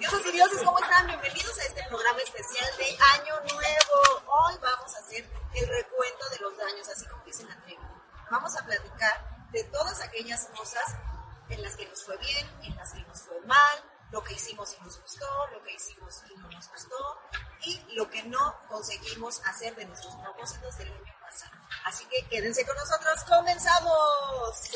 Diosas y dioses, ¿cómo están? Bienvenidos a este programa especial de Año Nuevo. Hoy vamos a hacer el recuento de los daños, así como dice la tribu. Vamos a platicar de todas aquellas cosas en las que nos fue bien, en las que nos fue mal, lo que hicimos y nos gustó, lo que hicimos y no nos gustó, y lo que no conseguimos hacer de nuestros propósitos del año pasado. Así que quédense con nosotros, comenzamos.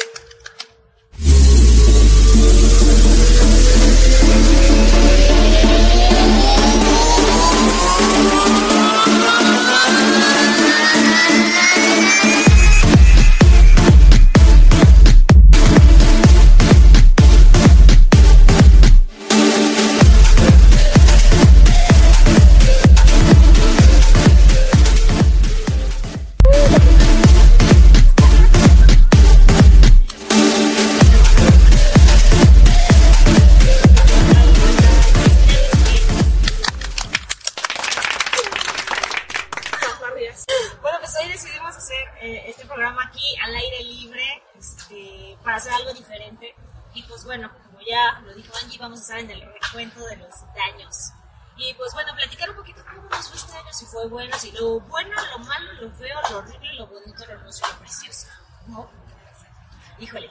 A estar en el recuento de los daños. Y pues bueno, platicar un poquito cómo nos fue este año, si fue bueno, si lo bueno, lo malo, lo feo, lo horrible, lo bonito, lo hermoso, lo precioso. ¿No? Híjole.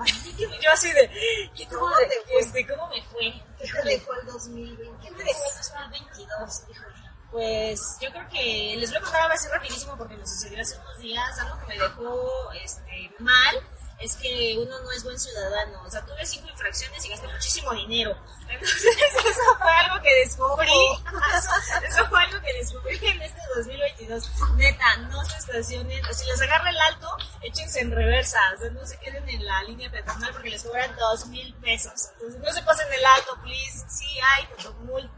Yo así de, ¿qué, cómo, ¿Cómo de- este, ¿cómo me fue? ¿Qué te dejó el 2020? ¿Qué me dejó el 2022? Híjole. Pues yo creo que les voy a contar algo así rapidísimo porque me sucedió hace unos días. Algo que me dejó este, mal es que uno no es buen ciudadano. O sea, tuve cinco infracciones y gasté muchísimo dinero. Entonces, eso fue algo que descubrí. Eso, eso fue algo que descubrí en este 2022. Neta, no se estacionen. O si les agarra el alto, échense en reversa. O sea, no se queden en la línea peatonal porque les cobran dos mil pesos. Entonces, no se pasen el alto, please. Sí, hay fotomulta.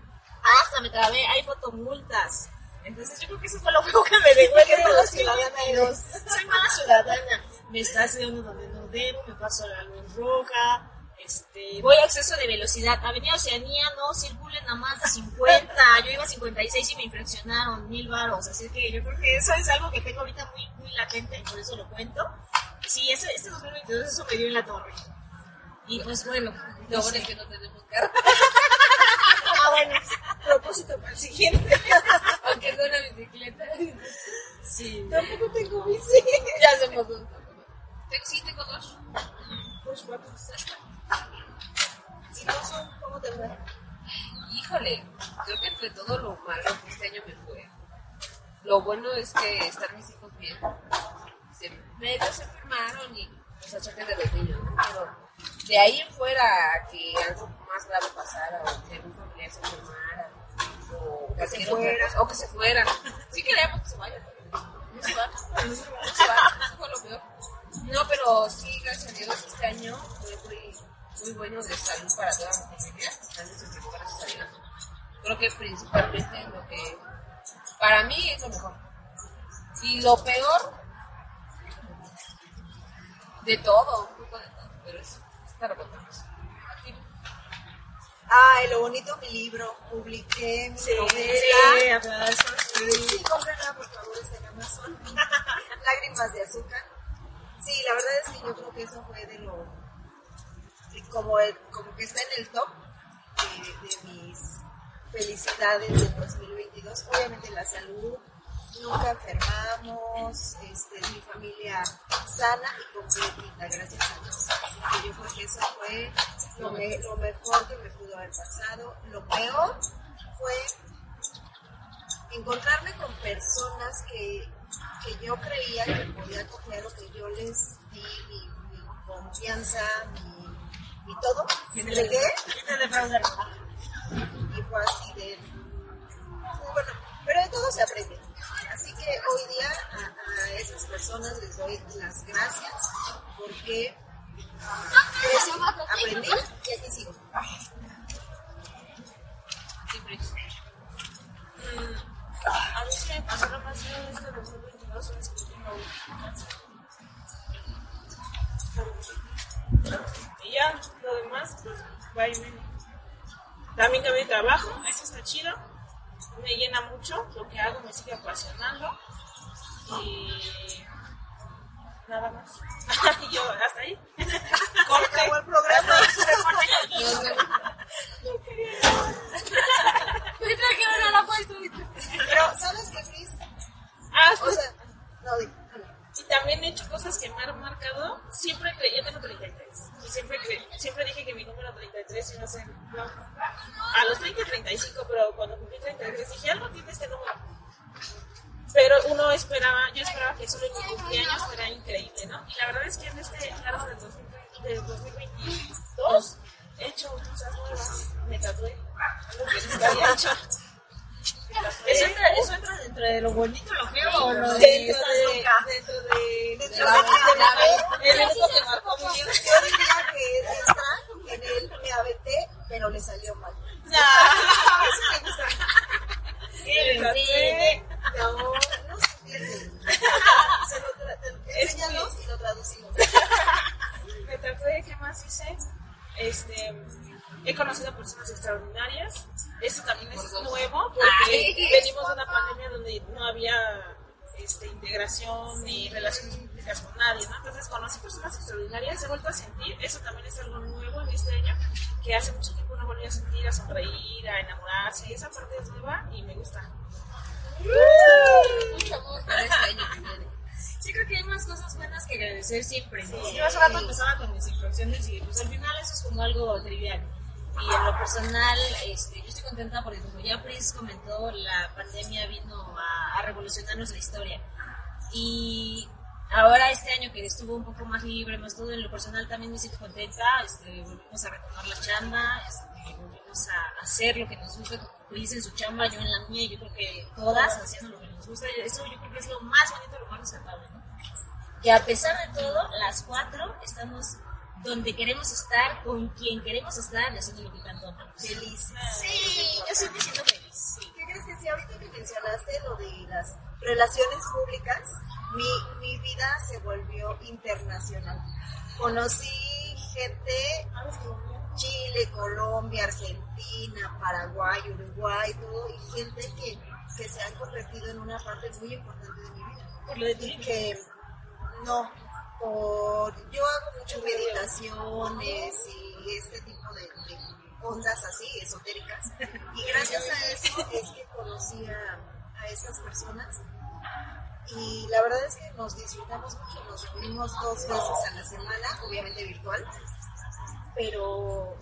Ah, hasta me trabé, hay fotomultas. Entonces yo creo que eso fue lo único que me dejó ¿Qué en el mala ciudadana 2022. Soy mala ciudadana. Me estaciono donde no debo, me paso la luz roja. Este, voy a exceso de velocidad. Avenida Oceanía, no circulen a más de 50. Yo iba a 56 y me infraccionaron mil varos. Así que yo creo que eso es algo que tengo ahorita muy, muy latente y por eso lo cuento. Sí, ese, este 2022 eso me dio en la torre. Y pues bueno, Lo no bueno sé. es que no tenemos carro, Ah, bueno, propósito para el siguiente. aunque sea una bicicleta. Sí. Tampoco tengo bici. Ya somos dos. Tengo- Sí, tengo dos. Pues cuatro. ¿Y tú, Su, cómo te fue? Híjole, creo que entre todo lo malo que este año me fue, lo bueno es que están mis hijos bien. Se, medio se enfermaron y los achaques de los niños, ¿no? Pero de ahí en fuera que algo más grave pasara o que algún familiar se enfermara o Que se fuera. o que se fueran. Sí queríamos que se vayan, no se van. No se van. Eso fue lo peor. No, pero sí, gracias a Dios, este año fue muy, muy bueno de salud para toda mi familia. Gracias a Dios. Creo que principalmente lo que para mí es lo mejor. Y lo peor de todo, un poco de todo, pero es para contarnos. Ay, lo bonito mi libro. Publiqué mi Sí, novela. aplausos. Sí, cómprenla por favor, está en Amazon. Lágrimas de azúcar. Sí, la verdad es que yo creo que eso fue de lo. como, el- como que está en el top de, de mis felicidades del 2022. Obviamente la salud, nunca enfermamos, este, mi familia sana y completa, gracias a Dios. Así que yo creo que eso fue lo, me- lo mejor que me pudo haber pasado. Lo peor fue encontrarme con personas que, que yo creía que podía confiar o que yo les di mi, mi confianza, mi, mi todo, defraudaron? y fue así de... bueno, pero de todo se aprende. Que hoy día a, a esas personas les doy las gracias porque crecí, aprendí y sigo. Siempre. A mí se me pasó lo más feo de este 2022 es que tengo. Y ya, lo demás, pues va y viene. También cambié de trabajo, eso está chido me llena mucho, lo que hago me sigue apasionando y nada más. Yo hasta ahí. Corte el programa. A la puesta. Pero, ¿sabes qué, Fris? Ah, o sea, no digo también he hecho cosas que me han marcado. Siempre creí, yo tengo 33. Y siempre, creí, siempre dije que mi número 33 iba a ser. No, a los 30, 35, pero cuando cumplí 33 dije, algo tiene este número. Pero uno esperaba, yo esperaba que solo en mi cumpleaños fuera increíble, ¿no? Y la verdad es que en este largo del 2022 he hecho cosas nuevas. Me tatué. Algo que nunca había hecho. ¿Eso entra, ¿Eso entra, dentro de lo bonito, lo feo o lo de, de, dentro de, Dentro de la de de la- único que marcó mi vida. Yo diría que entra en el me aventé, pero le salió mal. No, eso. Sí, No, no se entiende. Se lo Es y lo traducimos. me tatué, ¿qué más hice? Este, he conocido personas extraordinarias. Esto también es nuevo porque venimos de una pandemia donde no había este, integración ni relaciones públicas con nadie, ¿no? Entonces conocí personas extraordinarias, he vuelto a sentir, eso también es algo nuevo en este año, que hace mucho tiempo no volví a sentir, a sonreír, a enamorarse, esa parte es nueva y me gusta. Mucho amor para este año que viene. Sí, creo que hay más cosas buenas que agradecer siempre. ¿no? Yo hace rato empezaba con mis infracciones y pues al final eso es como algo trivial. Y en lo personal, este, yo estoy contenta porque como ya Pris comentó, la pandemia vino a, a revolucionarnos la historia. Y ahora este año que estuvo un poco más libre, más todo en lo personal también me siento contenta. Este, volvimos a retomar la chamba, este, volvimos a hacer lo que nos gusta, como Pris en su chamba, yo en la mía, yo creo que todas haciendo lo que nos gusta. Eso yo creo que es lo más bonito, lo más resaltable, ¿no? que a pesar de todo, las cuatro estamos donde queremos estar, con quien queremos estar y haciendo lo que tanto amamos. Feliz. Sí, yo me siento feliz. Sí. ¿Qué crees que sí? Ahorita que mencionaste lo de las relaciones públicas, mi, mi vida se volvió internacional. Conocí gente, Chile, Colombia, Argentina, Paraguay, Uruguay, todo, y gente que, que se han convertido en una parte muy importante de mi vida. Por lo de tu que no, yo hago muchas meditaciones y este tipo de, de ondas así, esotéricas. Y gracias a eso es que conocí a, esas personas. Y la verdad es que nos disfrutamos mucho, nos reunimos dos veces a la semana, obviamente virtual, pero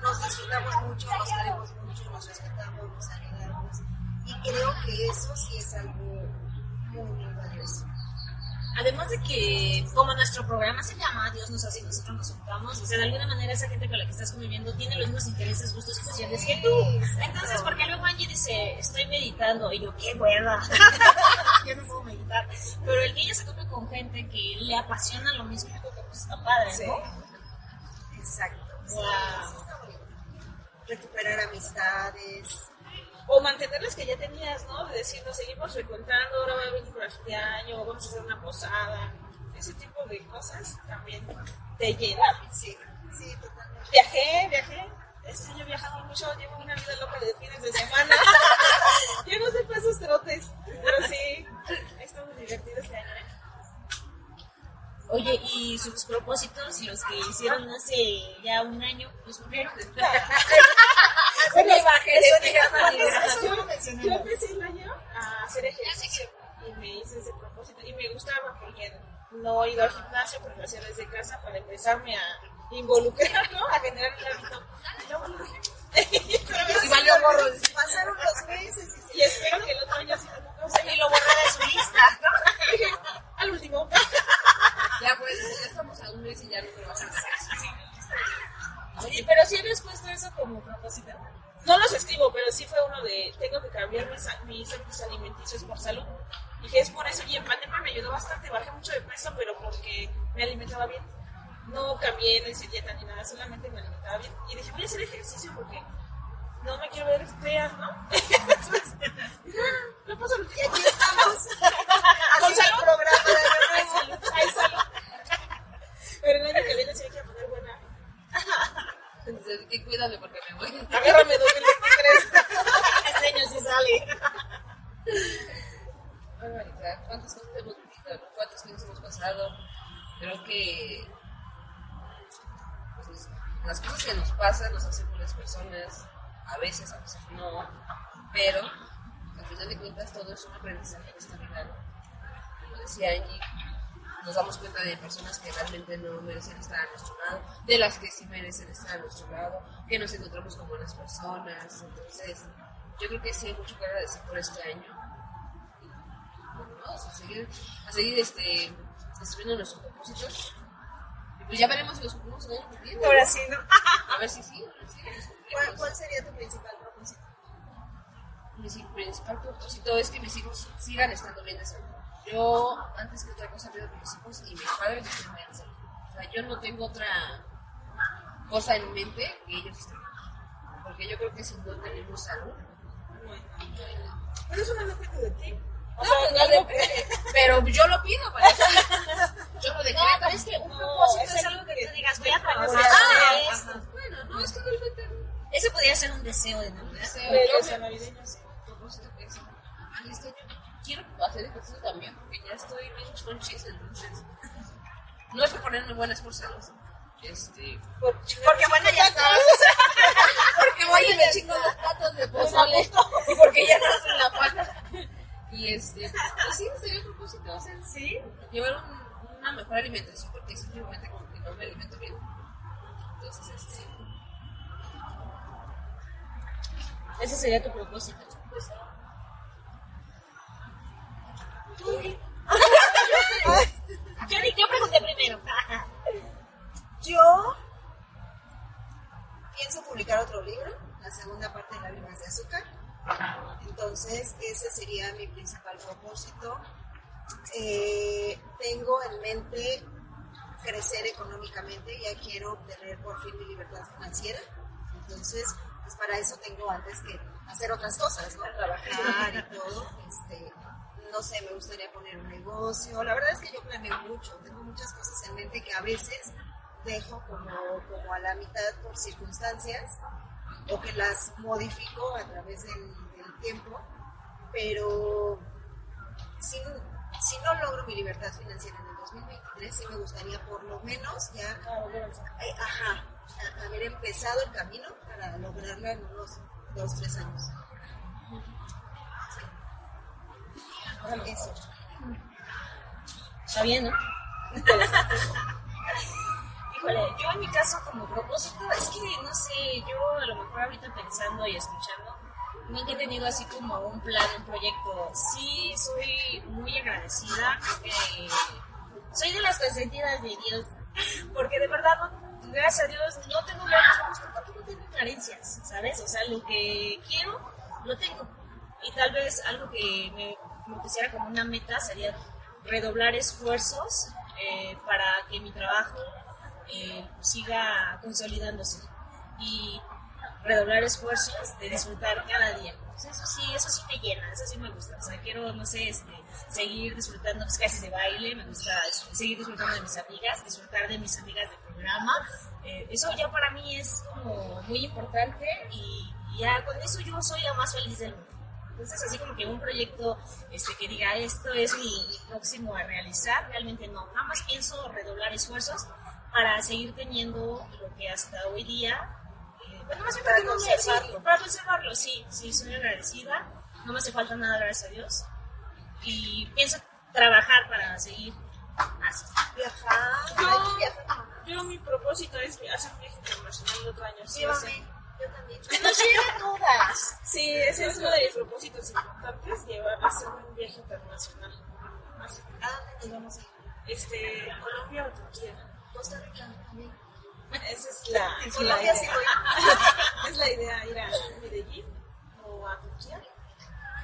nos disfrutamos mucho, nos queremos mucho, nos respetamos, nos ayudamos. Y creo que eso sí es algo muy valioso. Además de que, como nuestro programa se llama Dios nos hace y nosotros nos juntamos, o sea, de alguna manera esa gente con la que estás conviviendo tiene los mismos intereses, gustos y pasiones que tú. Entonces, porque luego Angie dice, estoy meditando, y yo, qué hueva, yo no puedo meditar. Pero el que ella se tope con gente que le apasiona lo mismo, pues está padre, ¿no? Exacto. Wow. Recuperar amistades. O mantener las que ya tenías, ¿no? De decir, nos seguimos reencontrando, ahora va a venir por el fin de año, vamos a hacer una posada. Ese tipo de cosas también te llenan. Sí, sí, totalmente. Viajé, viajé. Este año he viajado mucho, llevo una vida loca de fines de semana. Yo no sé para esos trotes, pero sí, ha estado divertido este año. ¿eh? Oye, y sus propósitos, los que hicieron hace ya un año, los cumplieron. Eso Yo, lo yo mencionamos. empecé el año a hacer ejercicio y me hice ese propósito y me gustaba porque no he ido al gimnasio, pero lo hacía desde casa para empezarme a involucrar, ¿no? A generar el hábito. Y luego lo dejé. Pero Y valió gorro. Pasaron los meses y Y espero que el otro año sí un Y lo borré de su lista, ¿no? Dije, al último. Ya pues, ya estamos a un mes y ya no me vas a hacer. Oye, pero si habías puesto eso como propósito. No los escribo, pero sí fue uno de tengo que cambiar mis, mis hábitos alimenticios por salud. Y que es por eso, y en pandemia me ayudó bastante, bajé mucho de peso, pero porque me alimentaba bien. No cambié, no hice dieta ni nada, solamente me alimentaba bien. Y dije, voy a hacer ejercicio porque no me quiero ver fea, ¿no? Entonces, dije, "Ah, lo Y aquí estamos. Con Haciendo el salud. programa de salud, ay, salud. Pero el año que viene sí hay que poner buena. Entonces, que cuídame porque me voy. Agárrame 2023. Este año sí sale. Ay, marica, ¿cuántas cosas hemos vivido? ¿Cuántas cosas hemos pasado? Creo que pues, las cosas que nos pasan nos hacen buenas personas, a veces, a veces no, pero al final de cuentas todo es un aprendizaje en esta vida. Como decía Angie, nos damos cuenta de personas que realmente no merecen estar a nuestro lado, de las que sí merecen estar a nuestro lado, que nos encontramos con buenas personas. Entonces, yo creo que sí hay mucho que agradecer por este año. Y, bueno, vamos a seguir, a seguir este, destruyendo nuestros propósitos. Y pues ya veremos si los cumplimos el año que viene. Ahora sí, ¿no? A ver si sí, a ver si los ¿Cuál, cuál sería tu principal propósito? mi principal propósito es que mis hijos sigan estando bien de salud. Yo, antes que otra cosa, pido que mis hijos y mis padres estén bien salud. O sea, yo no tengo otra cosa en mente que ellos estén bien. Porque yo creo que si no tenemos salud, Pero eso no depende de ti. O no, sea, pues no algo- depende. pero yo lo pido para eso. Yo lo No, decreto. pero es que un No, propósito es es algo que que- tú digas, voy a trabajar a hacer, esto. Bueno, no, es que realmente Ese podría ser un deseo de Navidad. deseo. Pero Yo navideño sí. Hacer ejercicio también, porque ya estoy bien chonchis, entonces, no es por ponerme buenas por celos, este, Por- Porque bueno, ya está. porque voy y me chingo los platos de pozole, y porque ya no hacen la pata, y este, sí, sería el propósito, o sea, Sí. llevar un- una mejor alimentación, porque simplemente como que no me alimento bien, entonces, este, Ese sería tu propósito. pues, Yo, pregunté primero. Yo pienso publicar otro libro, la segunda parte de Lágrimas de Azúcar. Entonces, ese sería mi principal propósito. Eh, tengo en mente crecer económicamente, ya quiero obtener por fin mi libertad financiera. Entonces, pues para eso tengo antes que hacer otras cosas, ¿no? Trabajar y todo. Este, no sé, me gustaría poner un negocio. La verdad es que yo planeo mucho, tengo muchas cosas en mente que a veces dejo como, como a la mitad por circunstancias o que las modifico a través del, tiempo, pero si, si no logro mi libertad financiera en el 2023, sí me gustaría por lo menos ya eh, ajá, haber empezado el camino para lograrla en unos dos, tres años. Sí. Eso. Está bien, ¿no? Híjole, yo en mi caso como propósito, es que no sé, yo a lo mejor ahorita pensando y escuchando, nunca he tenido así como un plan, un proyecto. Sí, soy muy agradecida, que soy de las consentidas de Dios, porque de verdad, no- gracias a Dios, no tengo grandes pero tampoco tengo carencias, ¿sabes? O sea, lo que quiero, lo tengo. Y tal vez algo que me, me pusiera como una meta sería redoblar esfuerzos eh, para que mi trabajo eh, siga consolidándose y redoblar esfuerzos de disfrutar cada día. Pues eso sí, eso sí me llena, eso sí me gusta. O sea, quiero, no sé, este, seguir disfrutando pues, clases de baile, me gusta este, seguir disfrutando de mis amigas, disfrutar de mis amigas de programa. Eh, eso ya para mí es como muy importante y ya con eso yo soy la más feliz del mundo. Entonces, así como que un proyecto este, que diga esto es mi, mi próximo a realizar, realmente no. Nada más pienso redoblar esfuerzos para seguir teniendo lo que hasta hoy día. eh, bueno, más bien Para conservarlo. sí, para conservarlo, sí, sí, soy agradecida. No me hace falta nada, gracias a Dios. Y pienso trabajar para seguir así. Viajar, No. Yo mi propósito es hacer un viaje internacional el otro año. Sí, sí. Yo también. Nos lleguen todas. Sí, ese es uno de mis propósitos importantes, llevar a hacer un viaje internacional. ¿A dónde nos vamos a ir? Este, Colombia o Turquía. Costa Rica también. Esa es la, En Colombia sí idea. voy. es la idea ir a Medellín o a Turquía,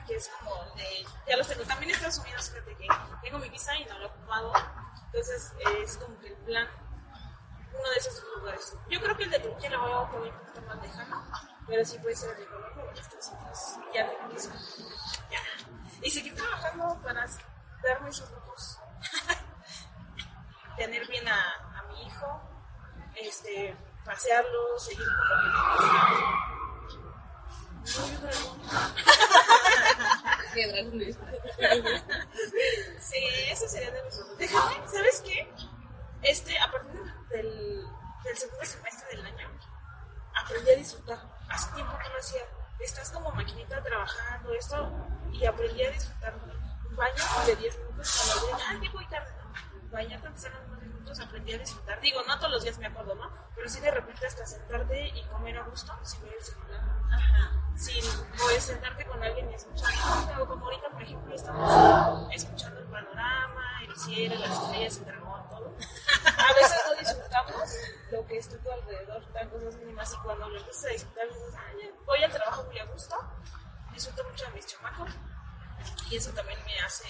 que es como de, ya los tengo. También Estados Unidos, fíjate que tengo mi visa y no lo he ocupado, entonces es como que el plan, uno de esos lugares. Yo creo que el de Turquía lo voy a poner un poquito más lejano, pero sí puede ser el de Colombia o Estados Unidos. Ya tengo eso. Ya. Y seguir trabajando para darme esos lujos. Tener bien a, a mi hijo, este, pasearlo, seguir con lo que me gusta. No, yo Sí, eso sería de sueños. Déjame, ¿sabes qué? Este, a partir del, del segundo semestre del año, aprendí a disfrutar. Hace tiempo no lo hacía. Estás como maquinita trabajando esto y aprendí a disfrutar. baño de 10 minutos cuando ah, ya voy tarde. Bañarte aunque sean unos 10 minutos, aprendí a disfrutar. Digo, no todos los días me acuerdo, ¿no? Pero sí de repente hasta sentarte y comer a gusto sin ver el celular. Ajá. Sin pues, sentarte con alguien y escuchar música. O como ahorita, por ejemplo, estamos escuchando el panorama, el cielo, las estrellas, el dragón, todo. A veces no disfrutamos lo que tu alrededor, tan cosas mínimas. Y cuando lo empiezas a disfrutar, dices, voy al trabajo muy a gusto, disfruto mucho a mis chamacos. Y eso también me hace,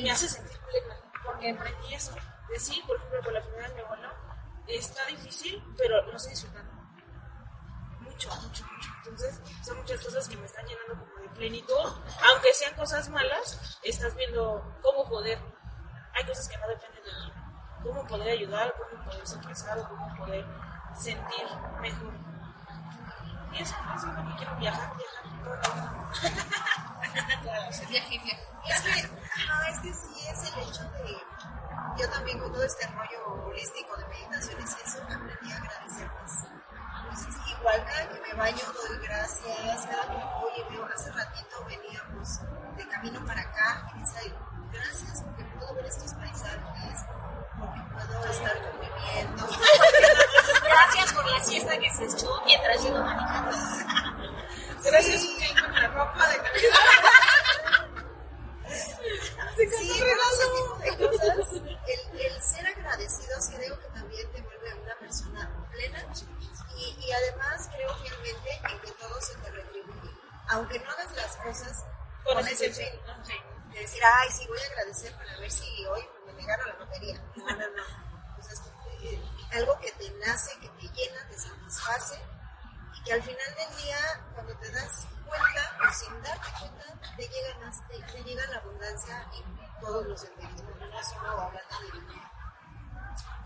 me hace sentir plena, porque aprendí eso. Decir, por ejemplo, con la primera de mi abuelo, está difícil, pero lo estoy disfrutando. Mucho, mucho, mucho. Entonces, son muchas cosas que me están llenando como de plenitud. Aunque sean cosas malas, estás viendo cómo poder. Hay cosas que no dependen de ti. Cómo poder ayudar, cómo poder expresar, cómo poder sentir mejor. Y eso, eso es lo que quiero viajar, viajar. Viaje, viaje. Es que, ajá, es que sí es el hecho de. Yo también con todo este rollo holístico de meditaciones y eso aprendí a agradecer más. Entonces, igual cada que me baño doy gracias, cada que oye, veo, hace ratito veníamos de camino para acá y decía, gracias porque puedo ver estos paisajes, puedo estar conviviendo. Gracias por la siesta que se echó mientras yo iba manejando. Gracias, Sí. Con la ropa de Navidad. Sí, ese tipo de cosas, el, el ser agradecidos creo que también te vuelve una persona plena y, y además creo fielmente en que todo se te retribuye. Aunque no hagas las cosas Con con ese ese fin, fin. De decir, ay, sí, voy a agradecer para ver si hoy me gano la lotería. No, no, no. Entonces, eh, algo que te nace, que te llena, te satisface y que al final del día, cuando te das cuenta o sin darte cuenta, te llega, más, te, te llega la abundancia en todos los sentidos, no solo hablando de dinero.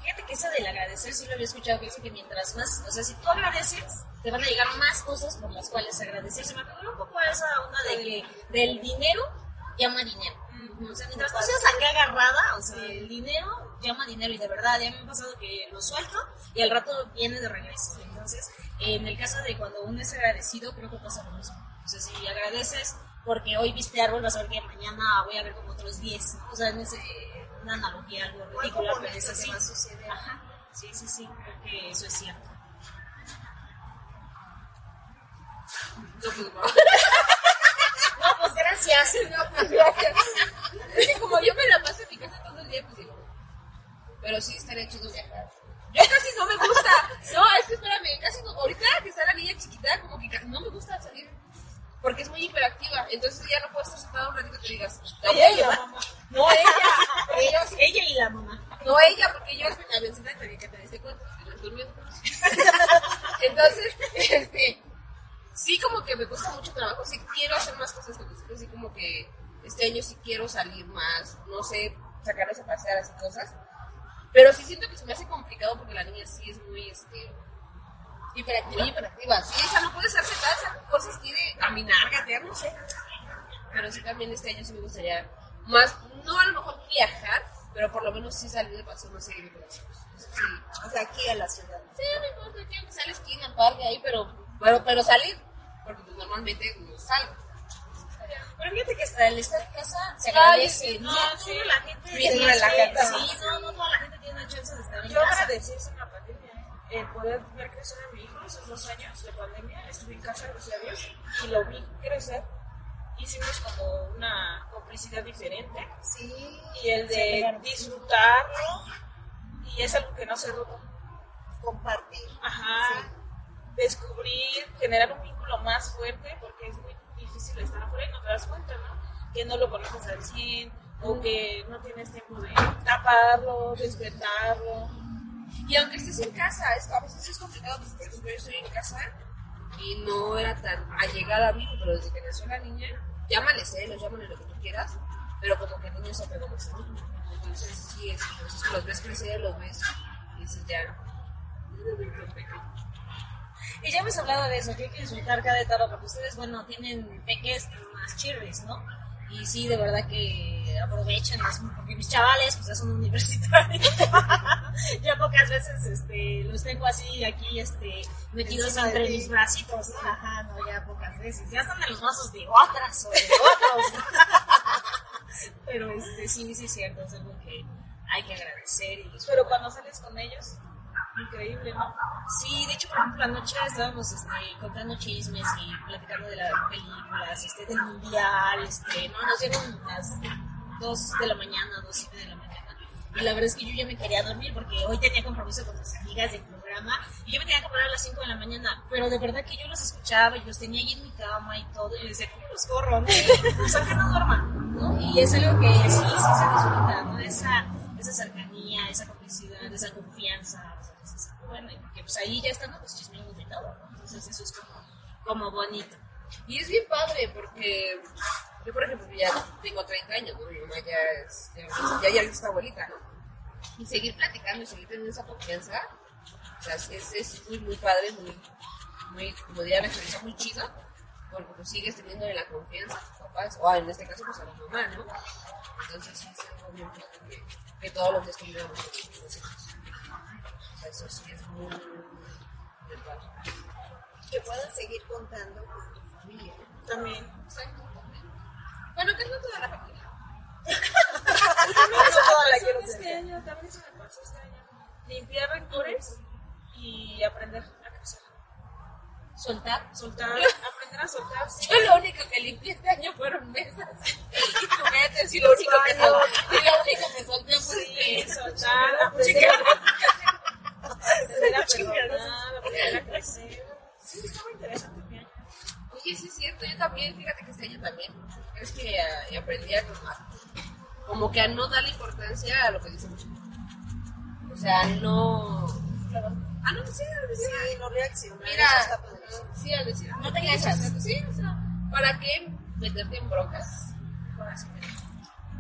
Fíjate que eso del agradecer sí lo había escuchado, que dice que mientras más, o sea, si tú agradeces, te van a llegar más cosas por las cuales agradecer. Se me ocurrió un poco a esa onda de que del dinero llama dinero. O sea, mientras no seas acá agarrada, o sea, el dinero llama dinero y de verdad, ya me ha pasado que lo suelto y al rato viene de regreso. Entonces, en el caso de cuando uno es agradecido, creo que pasa lo mismo. O sea, si agradeces porque hoy viste árbol, vas a ver que mañana voy a ver como otros 10. ¿no? O sea, no sé, una analogía, algo O algo ridícula, pero es así. Ajá, sí, sí, sí, creo que eso es cierto. No, pues, no. No, pues gracias. No, pues, gracias. Es que como yo me la paso en mi casa todo el día, pues digo. Pero sí estaría chido viajar. Yo casi no me gusta. No, es que espérame, casi no. Ahorita que está la niña chiquita, como que no me gusta salir. Porque es muy hiperactiva. Entonces ya no puedo estar sentada un ratito que te digas. La voy a llevar. No, ella. Ellos, Ella y la mamá. no ella, porque yo me la vencida también que te diste cuenta. durmiendo. Entonces, este. Sí, como que me cuesta mucho trabajo. Sí, quiero hacer más cosas con mis hijos. Sí, como que este año sí quiero salir más. No sé, sacarlos a pasear, así cosas. Pero sí siento que se me hace complicado porque la niña sí es muy, este. Hiperactiva. Muy hiperactiva. Sí, esa no puede estar sentada, esa cosas quiere caminar, gatear, no sé. Pero sí también este año sí me gustaría más, no a lo mejor viajar, pero por lo menos sí salir de paseo más seguido con los hijos. Sí. O sea, aquí en la ciudad. Sí, no importa que aunque sea a la esquina, parque, ahí, pero, pero, pero salir. Porque pues, normalmente no salgo. Pero fíjate que hasta el estar en casa se agradece. no, no, sí. la gente Bien relajada. Sí, no, no toda la gente tiene la chance de estar en Yo casa. en la pandemia el poder ver crecer a mi hijo esos dos años de pandemia. Estuve en casa, gracias a Dios, y lo vi crecer. Hicimos como una complicidad diferente. Sí, Y el de disfrutarlo, y es algo que no se roto. compartir. Ajá. Descubrir, generar un vínculo más fuerte, porque es muy difícil estar afuera y no te das cuenta, ¿no? Que no lo conoces al 100, o que no tienes tiempo de taparlo, despertarlo. Y aunque estés en casa, es, a veces es complicado, porque por ejemplo yo estoy en casa y no era tan allegada a mí, pero desde que nació la niña, llámale celos, llámale lo que tú quieras, pero como que el niño se apegó más a mí. Entonces sí, es, entonces los ves crecer, los ves, y dices ya. Y ya hemos hablado de eso, que hay que disfrutar cada etapa, porque ustedes, bueno, tienen peques más chirres, ¿no? Y sí, de verdad que aprovechen, es- porque mis chavales, pues ya son universitarios. ya pocas veces este, los tengo así, aquí, este, metidos Encima entre mis bracitos, ¿no? Ajá, no, ya pocas veces. Ya están en los brazos de otras o de otros. Pero este, sí, sí es cierto, es algo que hay que agradecer. Y. Pero cuando sales con ellos, increíble, ¿no? Sí, de hecho, por ejemplo, anoche estábamos este, contando chismes y platicando de las películas, este, del mundial, este, no, nos dieron las 2 de la mañana, 2 7 de la mañana. Y la verdad es que yo ya me quería dormir porque hoy tenía compromiso con mis amigas del programa y yo me tenía que parar a las 5 de la mañana. Pero de verdad que yo los escuchaba y los tenía ahí en mi cama y todo. Y yo decía, ¿cómo los corro? ¿no? O sea, que no duerman, ¿no? Y es algo que sí, sí se disfruta, ¿no? Esa, cercanía, esa complicidad, esa confianza. O sea, dices, bueno, y porque pues ahí ya están los chismeando y todo, ¿no? Entonces eso es como, como bonito. Y es bien padre porque yo, por ejemplo, ya tengo 30 años, ¿no? Mi mamá ya es, ya, ya, ya es abuelita, ¿no? Y seguir platicando y seguir teniendo esa confianza, o sea, es, es muy, muy padre, muy, muy, como diría la muy chido, porque pues sigues teniendo la confianza a tus papás, o en este caso, pues a la mamá, ¿no? Entonces, sí, es algo muy padre que, que todos los días convivamos con los hijos. O sea, eso sí es muy, muy padre. Que puedan seguir contando con tu familia. También. Exacto. Bueno, que no toda la familia. También eso toda la me quiero pasó este tener. año, también eso me pasó este año. Limpiar rencores y aprender. Soltar. Soltar, aprender a soltar. sí. Yo lo único que limpié este año fueron mesas y juguetes y lo único que sol- y lo único que solté fue Sí, este, soltar, aprender a perdonar, aprender a crecer. Sí, está muy interesante mi año. Oye, sí es cierto, yo también, fíjate que este año también, es que eh, aprendí a a- como que a no darle importancia a lo que dice gente. O sea, no... Ah, no, reaccionar. mira, eso sí, a decir, No te enganchas. Sí, o sea, ¿para qué meterte en broncas?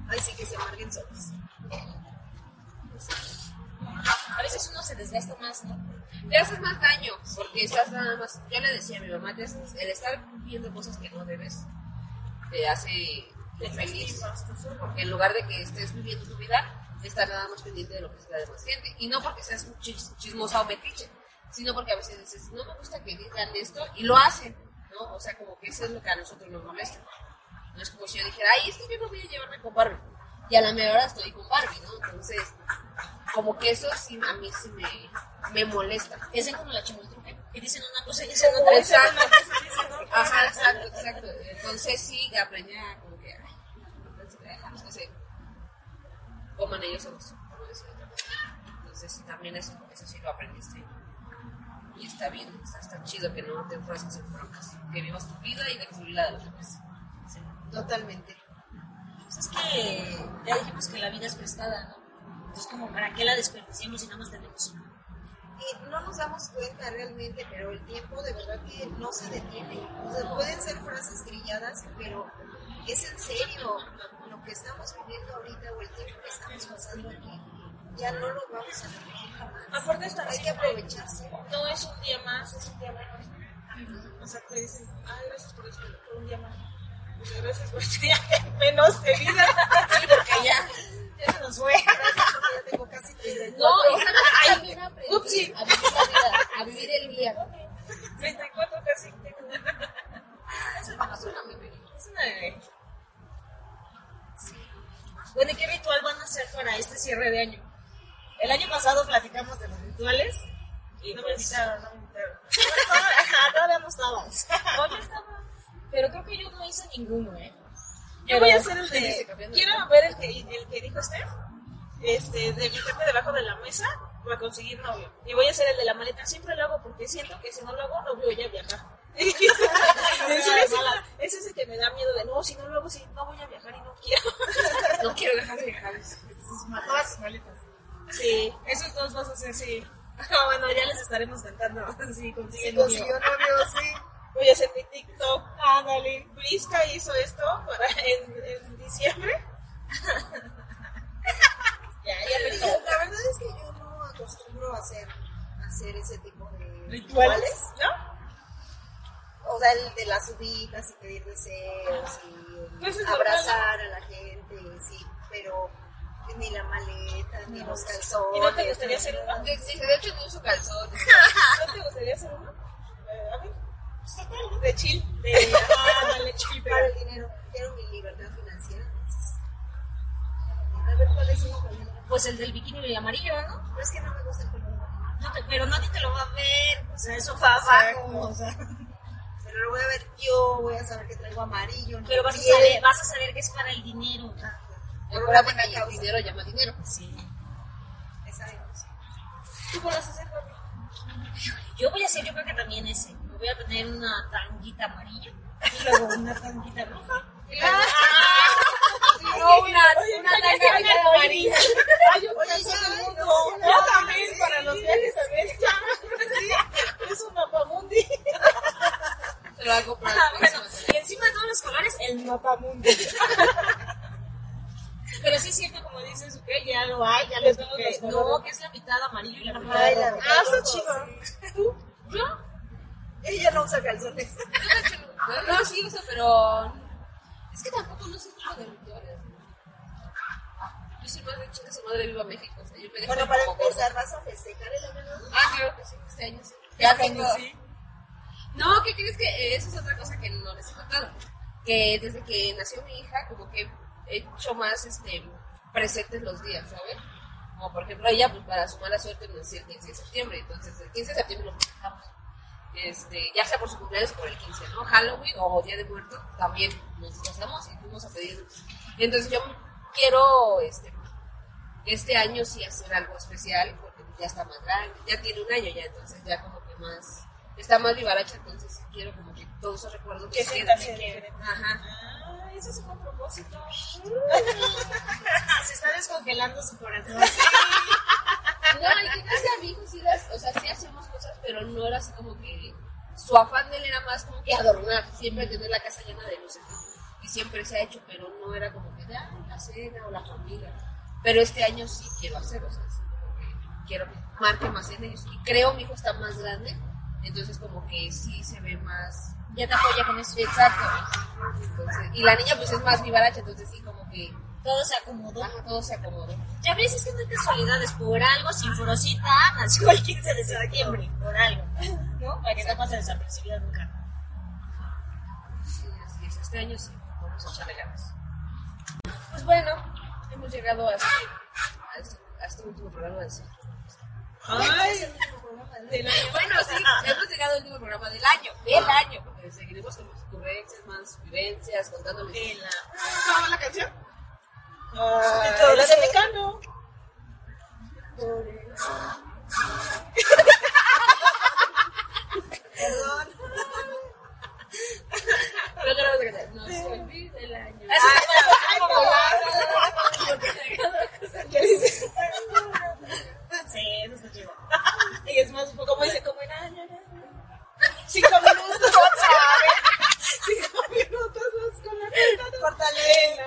Ay, sí, que se amarguen solos. A veces uno se desgasta más, ¿no? te haces más daño porque estás nada más. Yo le decía a mi mamá, haces- el estar viendo cosas que no debes te hace infeliz. Porque en lugar de que estés viviendo tu vida, estar nada más pendiente de lo que es la demás gente. Y no porque seas un chis- chismosa o metiche, sino porque a veces dices, no me gusta que digan esto y lo hacen, ¿no? O sea, como que eso es lo que a nosotros nos molesta. No es como si yo dijera, ay, es que yo no voy a llevarme con Barbie. Y a la mejor hora estoy con Barbie, ¿no? Entonces, como que eso sí, a mí sí me, me molesta. Es como la chimoltrufe, que dicen una cosa y dicen otra. Exacto. Ajá, exacto, exacto. Entonces sí, aprendí a como que, ay, entonces, dejamos que se coman ellos solos. Entonces sí, también eso, eso sí lo aprendiste. Y está bien, está, está chido que no te enfrasques en broncas. Que vivas tu vida y dejes vivir la de los demás. Sí. Totalmente. Pues es que ya dijimos que la vida es prestada, ¿no? Entonces, como, ¿para qué la desperdiciamos si nada más tenemos una? Y no nos damos cuenta realmente, pero el tiempo de verdad que no se detiene. O sea, pueden ser frases trilladas, pero es en serio lo que estamos viviendo ahorita o el tiempo que estamos pasando aquí. Ya no lo vamos a repetir jamás. Aparte está Hay que aprovecharse. No es un día más, es un día menos. O sea, te dicen, ay, gracias por, este, por un día más. Muchas gracias por este día menos de vida. Sí, porque ya. Ya se nos fue. Gracias porque ya tengo casi 30 No, y sabes que también aprendí Upsi. a vivir la vida, a vivir el día. 34 casi tengo. No es una bebé. Es una bebé. Bueno, ¿y qué ritual van a hacer para este cierre de año? El año pasado platicamos de los rituales y No me pues, invitaron, no me invitaron. Todavía no estabas. Estaba. Pero creo que yo no hice ninguno, ¿eh? Yo voy a hacer el de. Quiero ver el que, el que dijo Steph. Este, de meterme debajo de la mesa para conseguir novio. Y voy a hacer el de la maleta. Siempre lo hago porque siento que si no lo hago, no voy a viajar. ese, es, ese es el que me da miedo de no, si no lo hago, si no voy a viajar y no quiero. No quiero dejar de viajar. Todas sus maletas. Sí. Esos dos vas a hacer, Sí. Ah, bueno, ya les estaremos cantando. Sí, Sí, consiguió novio, sí. Voy a hacer mi TikTok. Ándale. Brisca hizo esto para en, en diciembre. Ya, la verdad es que yo no acostumbro a hacer, a hacer ese tipo de ¿Rituales? ¿No? O sea, el de las subidas y pedir deseos y Pues es abrazar a la gente, sí, pero ni la maleta, ni los calzones. ¿Y no te gustaría hacer uno? De, de- hecho, no uso calzones. ¿No te gustaría hacer uno? Eh, a ver. De chill. De, Ándale, Para el dinero, quiero mi libertad financiera. entonces, ¿cuál es color? Pues el del bikini amarillo, ¿no? Pero es que no me gusta el color. No te- pero nadie te lo va a ver. O sea, eso va abajo. O sea, Pero lo voy a ver yo, voy a saber que traigo amarillo. pero vas a, saber, vas a saber que es para el dinero. Por una buena el causa. dinero llama dinero. Sí. Es. ¿Tú vas a hacer? Yo voy a hacer, yo creo que también ese. Me voy a poner una tanguita amarilla y luego una tanguita roja. No, una, una tanga amarilla. Ay, yo Oye, Yo también, para los viajes también. Sí, es un mapamundi. Lo hago para Ah, bueno, y encima de todos los colores, el mapamundi. Pero sí es cierto, como dices, que ya lo hay, ya que los no, que es la mitad amarillo y la mitad Ay, la rojo. Ah, está chido. ¿Tú? ¿Yo? Ella no usa calzones. No, sí, uso, pero. Es que tampoco no soy como de rituales. Yo soy más de chinga su madre viva México. O sea, yo me dejo Bueno, para empezar, ¿vas a festejar el año nuevo? Ah, claro que sí, este año sí. Ya Este tengo. año sí. No, ¿qué crees que eh, esa es otra cosa que no les he contado? Que desde que nació mi hija, como que hecho más este, presentes los días, ¿sabes? Como por ejemplo, ella, pues para su mala suerte, nació el 15 de septiembre, entonces el 15 de septiembre lo festejamos. Este, ya sea por su cumpleaños por el 15, ¿no? Halloween o Día de Muertos, también nos disfrazamos y fuimos a pedir. Entonces yo quiero, este, este año sí hacer algo especial, porque ya está más grande, ya tiene un año ya, entonces ya como que más, está más vivaracha, entonces quiero como que todos esos recuerdos Que que sienta queden. Ajá. Ese es un propósito. Se está descongelando su corazón. No, y que que a mi hijo sí las, o sea, sí hacíamos cosas, pero no era así como que, su afán de él era más como que adornar, siempre tener la casa llena de luces, y siempre se ha hecho, pero no era como que, ah, la cena o la familia, pero este año sí quiero hacer, o sea, sí, como que quiero que marque más en ellos, y creo mi hijo está más grande, entonces como que sí se ve más, Ya te apoya con eso. exacto, entonces, y la niña pues es más vivaracha, entonces sí como que, Todo se acomodó. baja, todo se acomodó. Ya ves, es que no hay casualidades. Por algo, Sinforosita nació el 15 de septiembre. Por algo. ¿No? Para que no pase desapercibida nunca. Sí, así es. Este año sí, vamos a echarle ganas. Pues bueno, hemos llegado a este, a este, a este último programa del ciclo. Ay, del año. Bueno, sí, hemos llegado al último programa del año, del año, porque seguiremos con más ocurrencias, más vivencias, contándoles. De la... ¿Cómo va la canción? Ay, todo la eso. de Mecano. Perdón. Pero que no vamos a cantar. No se olvide el año. ¿Qué dice? Sí, eso está chido. Y es más, como dice, como en año. Cinco minutos, ¿sabes? Cinco minutos más con la cantante. Fortaleza.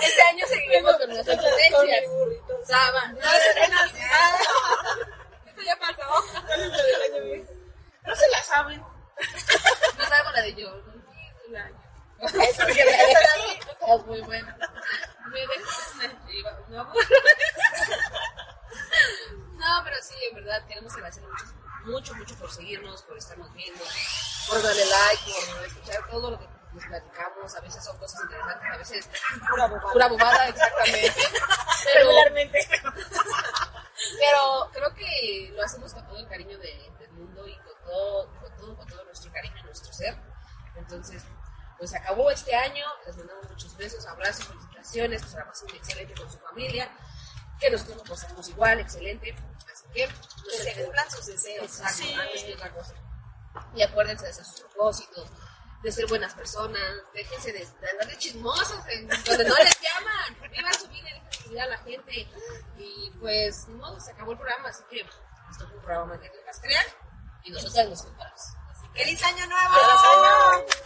Este año seguiremos con nuestras Con mi ocurrencias. burrito. Saba. No, esto ya pasó. ¿Cuál es la del año viejo? No se la saben. No sabemos la de yo. No olvide el año. Esa sí, esa sí. Estás muy buena. Me dejas, me iba, me aburro. No, pero sí, en verdad, queremos agradecer mucho, mucho, mucho por seguirnos, por estarnos viendo, por darle like, por escuchar todo lo que les platicamos. A veces son cosas interesantes, a veces Pura bobada. pura bobada, exactamente. Pero, Regularmente. pero creo que lo hacemos con todo el cariño de- del mundo y con todo, con todo, con todo nuestro cariño, nuestro ser. Entonces, pues acabó este año, les mandamos muchos besos, abrazos, felicitaciones, que se la pasen excelente con su familia, que nosotros nos pasamos igual, excelente. Así que, no Que se se cumplan sus deseos. Exacto, Sí. antes que otra cosa. Y acuérdense de sus propósitos, de ser buenas personas, déjense de, de andar de chismosas en donde no les llaman, vivan su vida, dejen vivir a la gente. Y pues, modo, se acabó el programa, así que esto fue un programa de crean y nosotros nos que, ¡Feliz año nuevo! ¡Feliz año!